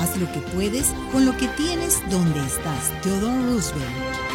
Haz lo que puedes con lo que tienes donde estás. Theodore Roosevelt.